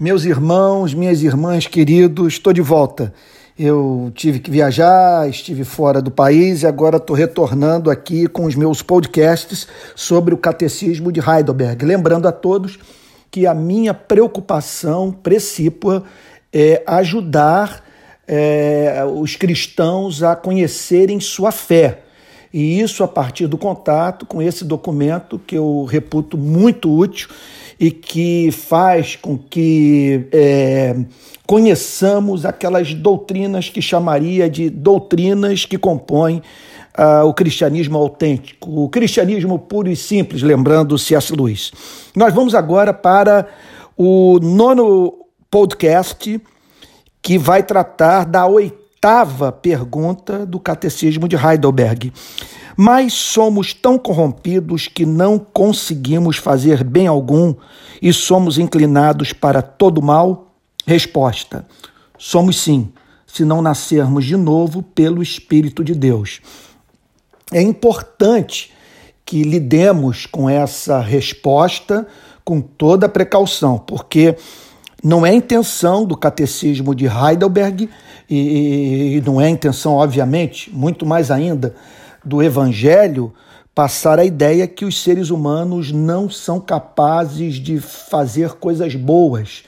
Meus irmãos, minhas irmãs queridos, estou de volta. Eu tive que viajar, estive fora do país e agora estou retornando aqui com os meus podcasts sobre o Catecismo de Heidelberg. Lembrando a todos que a minha preocupação precípua é ajudar é, os cristãos a conhecerem sua fé. E isso a partir do contato com esse documento que eu reputo muito útil e que faz com que é, conheçamos aquelas doutrinas que chamaria de doutrinas que compõem uh, o cristianismo autêntico, o cristianismo puro e simples, lembrando C.S. Lewis. Nós vamos agora para o nono podcast que vai tratar da oitava pergunta do Catecismo de Heidelberg. Mas somos tão corrompidos que não conseguimos fazer bem algum e somos inclinados para todo mal? Resposta: somos sim, se não nascermos de novo pelo Espírito de Deus. É importante que lidemos com essa resposta com toda precaução, porque não é intenção do catecismo de Heidelberg e, e não é intenção, obviamente, muito mais ainda do Evangelho passar a ideia que os seres humanos não são capazes de fazer coisas boas,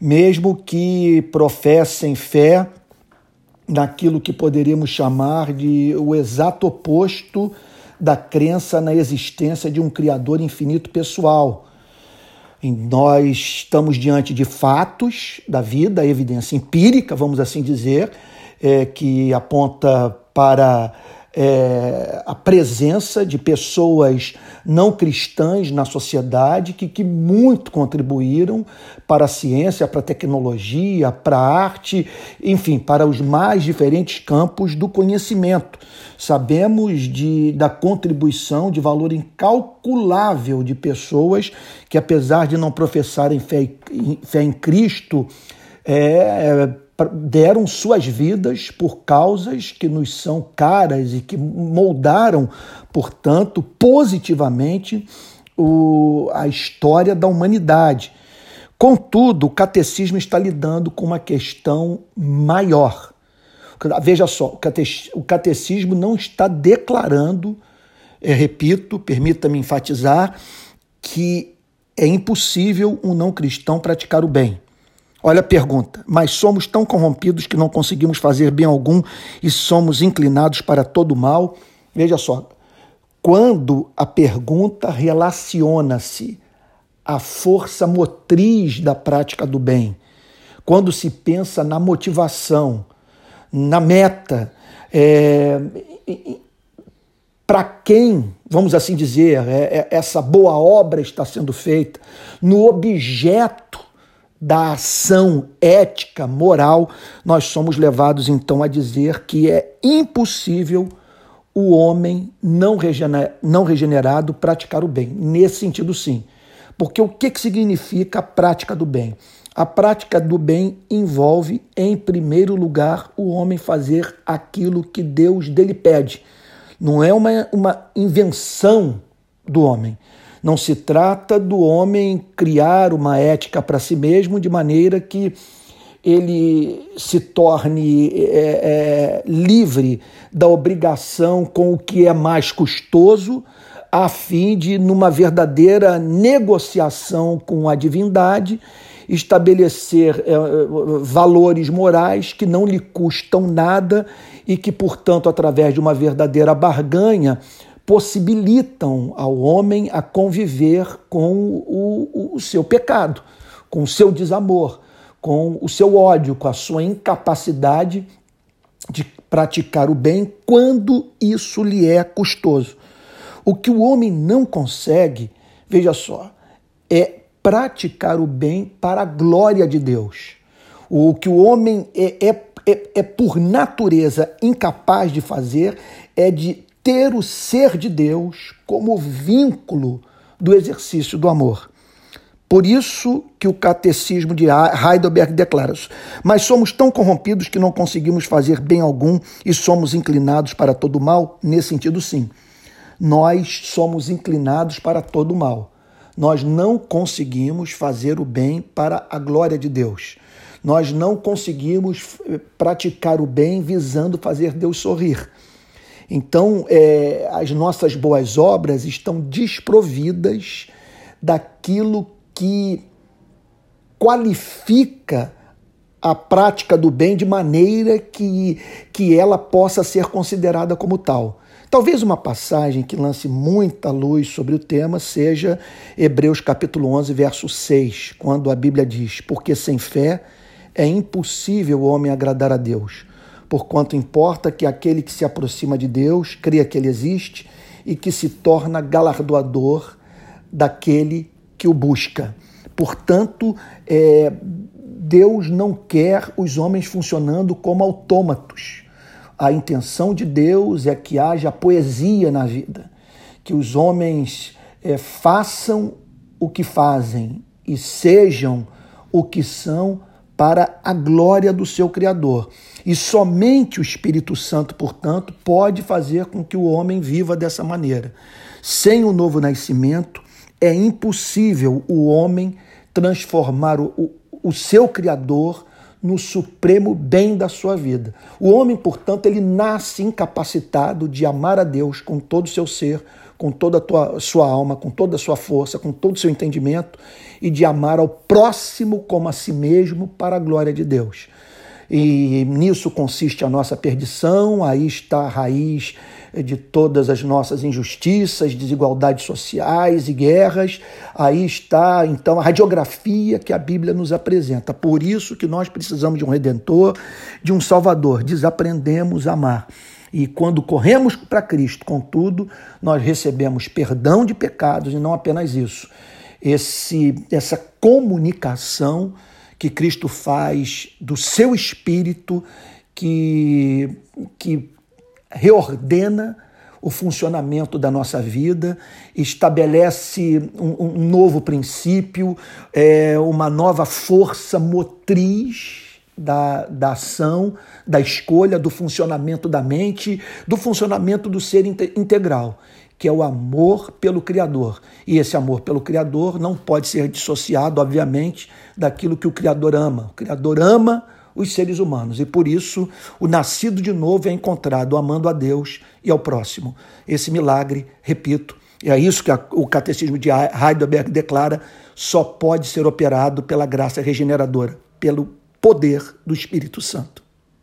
mesmo que professem fé naquilo que poderíamos chamar de o exato oposto da crença na existência de um Criador infinito pessoal. Nós estamos diante de fatos da vida, evidência empírica, vamos assim dizer, é, que aponta para é, a presença de pessoas não cristãs na sociedade que, que muito contribuíram para a ciência, para a tecnologia, para a arte, enfim, para os mais diferentes campos do conhecimento. Sabemos de, da contribuição de valor incalculável de pessoas que, apesar de não professarem fé, fé em Cristo, é, deram suas vidas por causas que nos são caras e que moldaram, portanto, positivamente o, a história da humanidade. Contudo, o catecismo está lidando com uma questão maior. Veja só, o catecismo não está declarando, repito, permita-me enfatizar, que é impossível um não cristão praticar o bem. Olha a pergunta. Mas somos tão corrompidos que não conseguimos fazer bem algum e somos inclinados para todo mal? Veja só. Quando a pergunta relaciona-se à força motriz da prática do bem, quando se pensa na motivação, na meta, é, para quem, vamos assim dizer, é, é, essa boa obra está sendo feita, no objeto da ação ética, moral, nós somos levados então a dizer que é impossível o homem não, não regenerado praticar o bem. Nesse sentido, sim. Porque o que, que significa a prática do bem? A prática do bem envolve, em primeiro lugar, o homem fazer aquilo que Deus dele pede. Não é uma, uma invenção do homem. Não se trata do homem criar uma ética para si mesmo de maneira que ele se torne é, é, livre da obrigação com o que é mais custoso, a fim de, numa verdadeira negociação com a divindade, estabelecer é, valores morais que não lhe custam nada e que, portanto, através de uma verdadeira barganha, possibilitam ao homem a conviver com o, o, seu pecado, com o seu desamor, com o seu ódio, com a sua incapacidade de praticar o bem quando isso lhe é custoso. O que o homem não consegue, veja só, é praticar o bem para a glória de Deus. O que o homem é, é, é, é por natureza incapaz de fazer é de ter o ser de Deus como vínculo do exercício do amor. Por isso que o catecismo de Heidelberg declara. Mas somos tão corrompidos que não conseguimos fazer bem algum e somos inclinados para todo mal? Nesse sentido, sim. Nós somos inclinados para todo mal. nós não conseguimos fazer o bem para a glória de Deus. Nós não conseguimos eh, praticar o bem visando fazer Deus sorrir. Então, é, as nossas boas obras estão desprovidas daquilo que qualifica a prática do bem de maneira que, que ela possa ser considerada como tal. Talvez uma passagem que lance muita luz sobre o tema seja Hebreus capítulo 11, verso 6, quando a Bíblia diz: Porque sem fé é impossível o homem agradar a Deus, porquanto importa que aquele que se aproxima de Deus creia que ele existe e que se torna galardoador daquele que o busca. Portanto, é, Deus não quer os homens funcionando como autômatos. A intenção de Deus é que haja poesia na vida, que os homens é, façam o que fazem e sejam o que são para a glória do seu Criador. E somente o Espírito Santo, portanto, pode fazer com que o homem viva dessa maneira. Sem o novo nascimento, é impossível o homem transformar o, o, o seu Criador no supremo bem da sua vida. O homem, portanto, ele nasce incapacitado de amar a Deus com todo o seu ser, com toda a tua, sua alma, com toda a sua força, com todo o seu entendimento e de amar ao próximo como a si mesmo para a glória de Deus. E nisso consiste a nossa perdição, aí está a raiz de todas as nossas injustiças, desigualdades sociais e guerras. Aí está, então, a radiografia que a Bíblia nos apresenta. Por isso que nós precisamos de um redentor, de um salvador. Desaprendemos a amar. E quando corremos para Cristo, contudo, nós recebemos perdão de pecados e não apenas isso. Esse, essa comunicação que Cristo faz do seu espírito que, que reordena o funcionamento da nossa vida, estabelece um, um novo princípio, é, uma nova força motriz da, da ação, da escolha, do funcionamento da mente, do funcionamento do ser integral, que é o amor pelo Criador. E esse amor pelo Criador não pode ser dissociado, obviamente, daquilo que o Criador ama. O Criador ama os seres humanos. E por isso, o nascido de novo é encontrado amando a Deus e ao próximo. Esse milagre, repito, é isso que a, o catecismo de Heidelberg declara, só pode ser operado pela graça regeneradora, pelo poder do Espírito Santo.